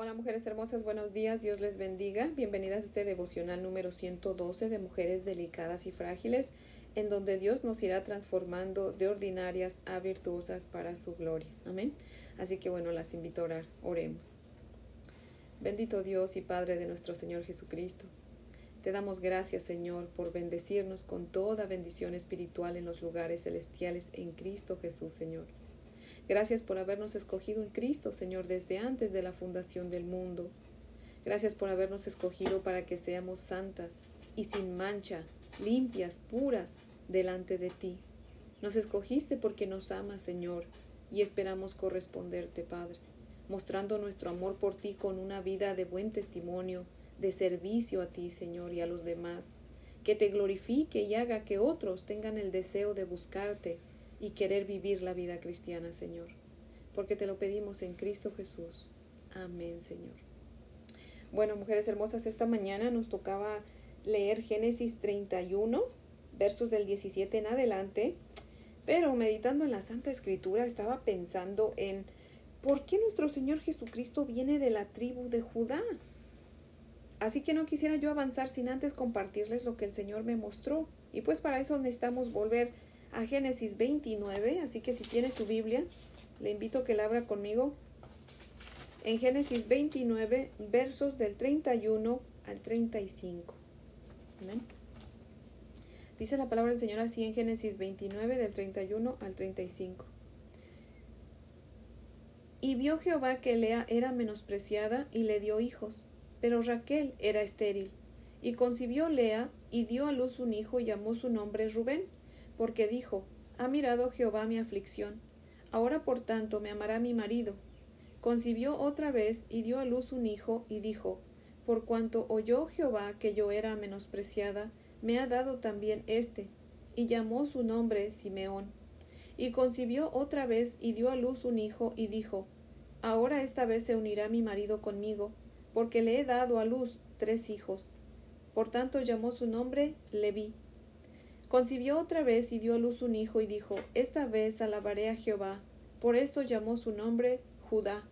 Hola mujeres hermosas, buenos días, Dios les bendiga. Bienvenidas a este devocional número 112 de mujeres delicadas y frágiles, en donde Dios nos irá transformando de ordinarias a virtuosas para su gloria. Amén. Así que bueno, las invito a orar. Oremos. Bendito Dios y Padre de nuestro Señor Jesucristo. Te damos gracias, Señor, por bendecirnos con toda bendición espiritual en los lugares celestiales en Cristo Jesús, Señor. Gracias por habernos escogido en Cristo, Señor, desde antes de la fundación del mundo. Gracias por habernos escogido para que seamos santas y sin mancha, limpias, puras, delante de ti. Nos escogiste porque nos amas, Señor, y esperamos corresponderte, Padre, mostrando nuestro amor por ti con una vida de buen testimonio, de servicio a ti, Señor, y a los demás, que te glorifique y haga que otros tengan el deseo de buscarte y querer vivir la vida cristiana, Señor, porque te lo pedimos en Cristo Jesús. Amén, Señor. Bueno, mujeres hermosas, esta mañana nos tocaba leer Génesis 31, versos del 17 en adelante, pero meditando en la Santa Escritura estaba pensando en por qué nuestro Señor Jesucristo viene de la tribu de Judá. Así que no quisiera yo avanzar sin antes compartirles lo que el Señor me mostró. Y pues para eso necesitamos volver a Génesis 29, así que si tiene su Biblia, le invito a que la abra conmigo. En Génesis 29, versos del 31 al 35. Amén. Dice la palabra del Señor así en Génesis 29, del 31 al 35. Y vio Jehová que Lea era menospreciada y le dio hijos, pero Raquel era estéril. Y concibió Lea y dio a luz un hijo y llamó su nombre Rubén porque dijo, Ha mirado Jehová mi aflicción, ahora por tanto me amará mi marido. Concibió otra vez y dio a luz un hijo, y dijo, Por cuanto oyó Jehová que yo era menospreciada, me ha dado también éste, y llamó su nombre Simeón. Y concibió otra vez y dio a luz un hijo, y dijo, Ahora esta vez se unirá mi marido conmigo, porque le he dado a luz tres hijos. Por tanto llamó su nombre Leví. Concibió otra vez y dio a luz un hijo y dijo, Esta vez alabaré a Jehová. Por esto llamó su nombre Judá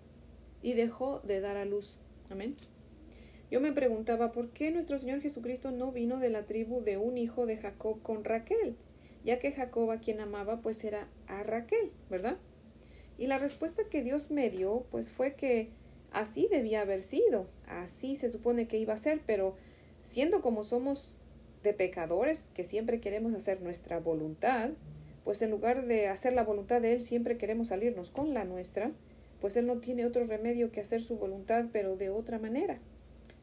y dejó de dar a luz. Amén. Yo me preguntaba, ¿por qué nuestro Señor Jesucristo no vino de la tribu de un hijo de Jacob con Raquel? Ya que Jacob a quien amaba pues era a Raquel, ¿verdad? Y la respuesta que Dios me dio pues fue que así debía haber sido, así se supone que iba a ser, pero siendo como somos de pecadores que siempre queremos hacer nuestra voluntad, pues en lugar de hacer la voluntad de Él, siempre queremos salirnos con la nuestra, pues Él no tiene otro remedio que hacer su voluntad, pero de otra manera.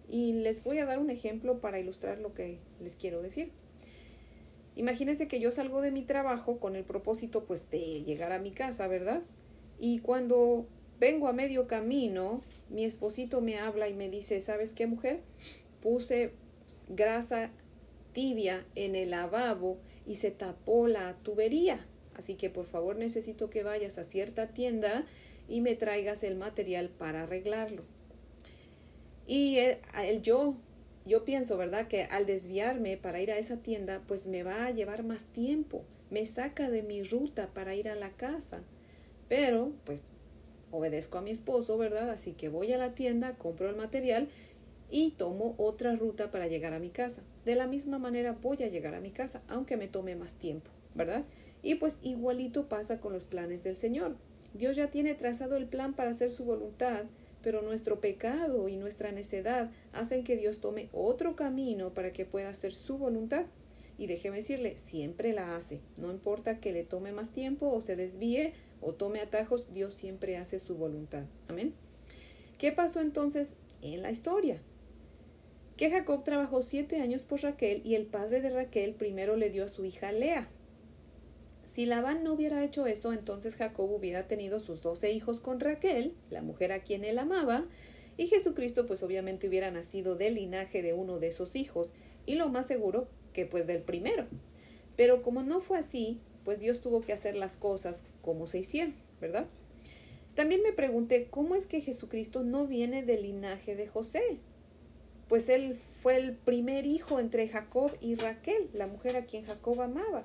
Y les voy a dar un ejemplo para ilustrar lo que les quiero decir. Imagínense que yo salgo de mi trabajo con el propósito pues de llegar a mi casa, ¿verdad? Y cuando vengo a medio camino, mi esposito me habla y me dice, ¿sabes qué mujer? Puse grasa tibia en el lavabo y se tapó la tubería. Así que por favor necesito que vayas a cierta tienda y me traigas el material para arreglarlo. Y el, yo, yo pienso, ¿verdad? Que al desviarme para ir a esa tienda, pues me va a llevar más tiempo. Me saca de mi ruta para ir a la casa. Pero, pues, obedezco a mi esposo, ¿verdad? Así que voy a la tienda, compro el material y tomo otra ruta para llegar a mi casa. De la misma manera voy a llegar a mi casa, aunque me tome más tiempo, ¿verdad? Y pues igualito pasa con los planes del Señor. Dios ya tiene trazado el plan para hacer su voluntad, pero nuestro pecado y nuestra necedad hacen que Dios tome otro camino para que pueda hacer su voluntad. Y déjeme decirle, siempre la hace. No importa que le tome más tiempo o se desvíe o tome atajos, Dios siempre hace su voluntad. Amén. ¿Qué pasó entonces en la historia? Que Jacob trabajó siete años por Raquel y el padre de Raquel primero le dio a su hija Lea. Si Labán no hubiera hecho eso, entonces Jacob hubiera tenido sus doce hijos con Raquel, la mujer a quien él amaba, y Jesucristo pues obviamente hubiera nacido del linaje de uno de esos hijos, y lo más seguro que pues del primero. Pero como no fue así, pues Dios tuvo que hacer las cosas como se hicieron, ¿verdad? También me pregunté cómo es que Jesucristo no viene del linaje de José, pues él fue el primer hijo entre Jacob y Raquel, la mujer a quien Jacob amaba.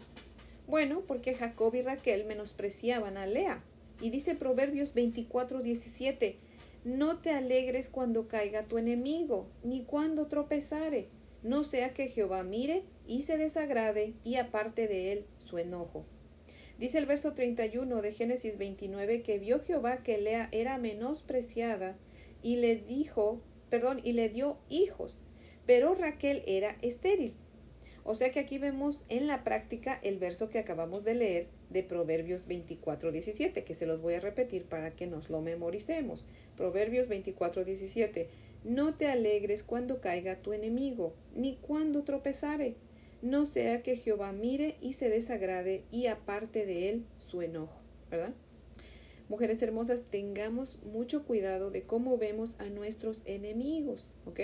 Bueno, porque Jacob y Raquel menospreciaban a Lea. Y dice Proverbios 24, 17, no te alegres cuando caiga tu enemigo, ni cuando tropezare, no sea que Jehová mire y se desagrade y aparte de él su enojo. Dice el verso 31 de Génesis 29 que vio Jehová que Lea era menospreciada y le dijo, perdón, y le dio hijos, pero Raquel era estéril. O sea que aquí vemos en la práctica el verso que acabamos de leer de Proverbios 24, 17, que se los voy a repetir para que nos lo memoricemos. Proverbios 24, 17. No te alegres cuando caiga tu enemigo, ni cuando tropezare, no sea que Jehová mire y se desagrade y aparte de él su enojo, ¿verdad? Mujeres hermosas, tengamos mucho cuidado de cómo vemos a nuestros enemigos, ¿ok?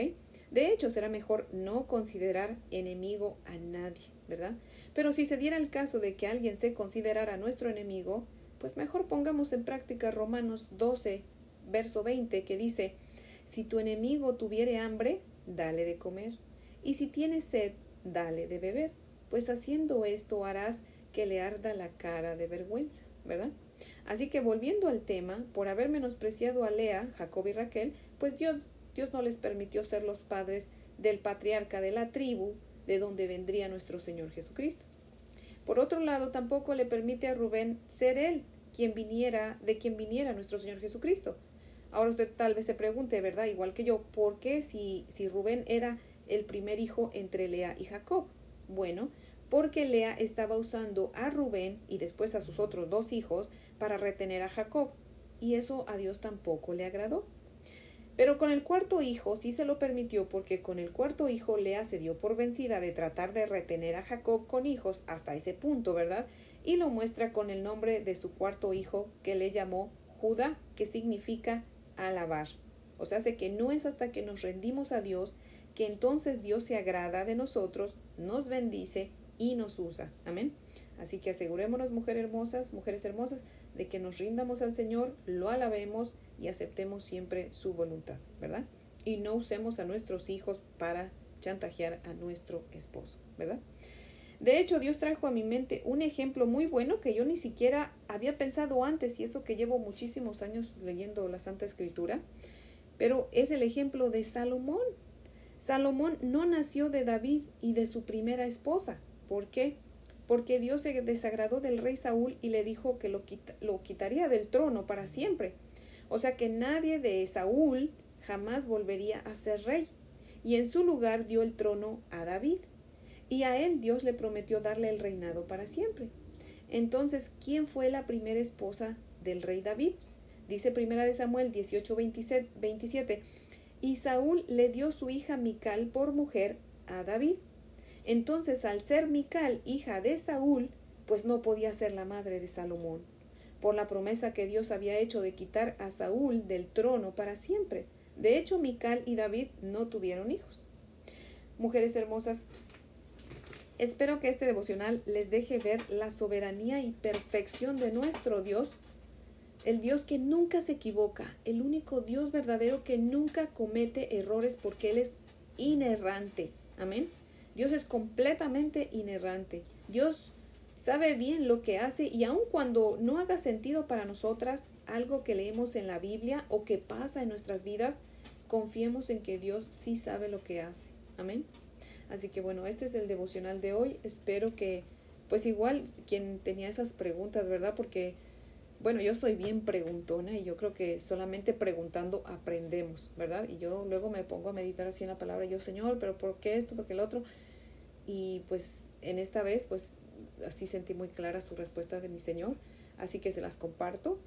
De hecho, será mejor no considerar enemigo a nadie, ¿verdad? Pero si se diera el caso de que alguien se considerara nuestro enemigo, pues mejor pongamos en práctica Romanos 12, verso 20, que dice, si tu enemigo tuviere hambre, dale de comer, y si tiene sed, dale de beber, pues haciendo esto harás que le arda la cara de vergüenza, ¿verdad? Así que volviendo al tema, por haber menospreciado a Lea, Jacob y Raquel, pues Dios Dios no les permitió ser los padres del patriarca de la tribu de donde vendría nuestro Señor Jesucristo. Por otro lado, tampoco le permite a Rubén ser él quien viniera, de quien viniera nuestro Señor Jesucristo. Ahora usted tal vez se pregunte, ¿verdad? Igual que yo, ¿por qué si, si Rubén era el primer hijo entre Lea y Jacob? Bueno, porque Lea estaba usando a Rubén y después a sus otros dos hijos para retener a Jacob, y eso a Dios tampoco le agradó. Pero con el cuarto hijo sí se lo permitió porque con el cuarto hijo Lea se dio por vencida de tratar de retener a Jacob con hijos hasta ese punto, ¿verdad? Y lo muestra con el nombre de su cuarto hijo que le llamó Judá, que significa alabar. O sea, hace que no es hasta que nos rendimos a Dios que entonces Dios se agrada de nosotros, nos bendice y nos usa. Amén. Así que asegurémonos, mujeres hermosas, mujeres hermosas, de que nos rindamos al Señor, lo alabemos y aceptemos siempre su voluntad, ¿verdad? Y no usemos a nuestros hijos para chantajear a nuestro esposo, ¿verdad? De hecho, Dios trajo a mi mente un ejemplo muy bueno que yo ni siquiera había pensado antes, y eso que llevo muchísimos años leyendo la Santa Escritura, pero es el ejemplo de Salomón. Salomón no nació de David y de su primera esposa. ¿Por qué? porque Dios se desagradó del rey Saúl y le dijo que lo, lo quitaría del trono para siempre. O sea que nadie de Saúl jamás volvería a ser rey. Y en su lugar dio el trono a David. Y a él Dios le prometió darle el reinado para siempre. Entonces, ¿quién fue la primera esposa del rey David? Dice primera de Samuel 18, 27. Y Saúl le dio su hija Mical por mujer a David. Entonces, al ser Mical hija de Saúl, pues no podía ser la madre de Salomón, por la promesa que Dios había hecho de quitar a Saúl del trono para siempre. De hecho, Mical y David no tuvieron hijos. Mujeres hermosas, espero que este devocional les deje ver la soberanía y perfección de nuestro Dios, el Dios que nunca se equivoca, el único Dios verdadero que nunca comete errores porque Él es inerrante. Amén. Dios es completamente inerrante. Dios sabe bien lo que hace y aun cuando no haga sentido para nosotras algo que leemos en la Biblia o que pasa en nuestras vidas, confiemos en que Dios sí sabe lo que hace. Amén. Así que bueno, este es el devocional de hoy. Espero que, pues igual, quien tenía esas preguntas, ¿verdad? Porque, bueno, yo estoy bien preguntona y yo creo que solamente preguntando aprendemos, ¿verdad? Y yo luego me pongo a meditar así en la palabra, yo, Señor, pero ¿por qué esto? ¿Por qué el otro? y pues en esta vez pues así sentí muy clara su respuesta de mi Señor, así que se las comparto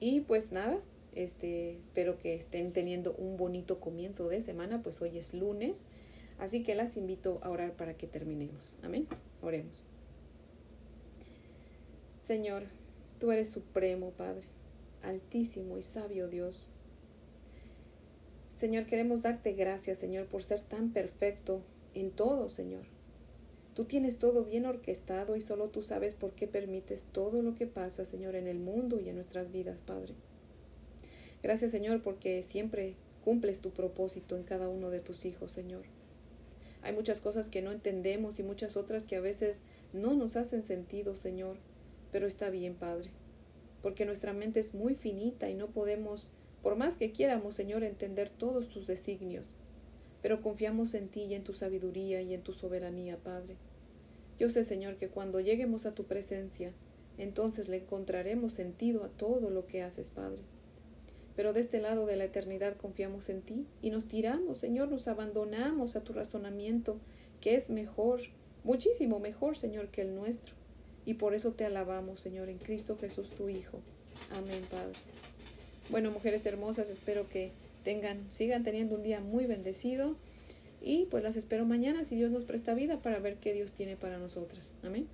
y pues nada, este espero que estén teniendo un bonito comienzo de semana, pues hoy es lunes, así que las invito a orar para que terminemos. Amén. Oremos. Señor, tú eres supremo, Padre, altísimo y sabio Dios. Señor, queremos darte gracias, Señor, por ser tan perfecto en todo, Señor. Tú tienes todo bien orquestado y solo tú sabes por qué permites todo lo que pasa, Señor, en el mundo y en nuestras vidas, Padre. Gracias, Señor, porque siempre cumples tu propósito en cada uno de tus hijos, Señor. Hay muchas cosas que no entendemos y muchas otras que a veces no nos hacen sentido, Señor, pero está bien, Padre, porque nuestra mente es muy finita y no podemos por más que quieramos, Señor, entender todos tus designios. Pero confiamos en ti y en tu sabiduría y en tu soberanía, Padre. Yo sé, Señor, que cuando lleguemos a tu presencia, entonces le encontraremos sentido a todo lo que haces, Padre. Pero de este lado de la eternidad confiamos en ti y nos tiramos, Señor, nos abandonamos a tu razonamiento, que es mejor, muchísimo mejor, Señor, que el nuestro. Y por eso te alabamos, Señor, en Cristo Jesús, tu Hijo. Amén, Padre. Bueno, mujeres hermosas, espero que tengan, sigan teniendo un día muy bendecido. Y pues las espero mañana si Dios nos presta vida para ver qué Dios tiene para nosotras. Amén.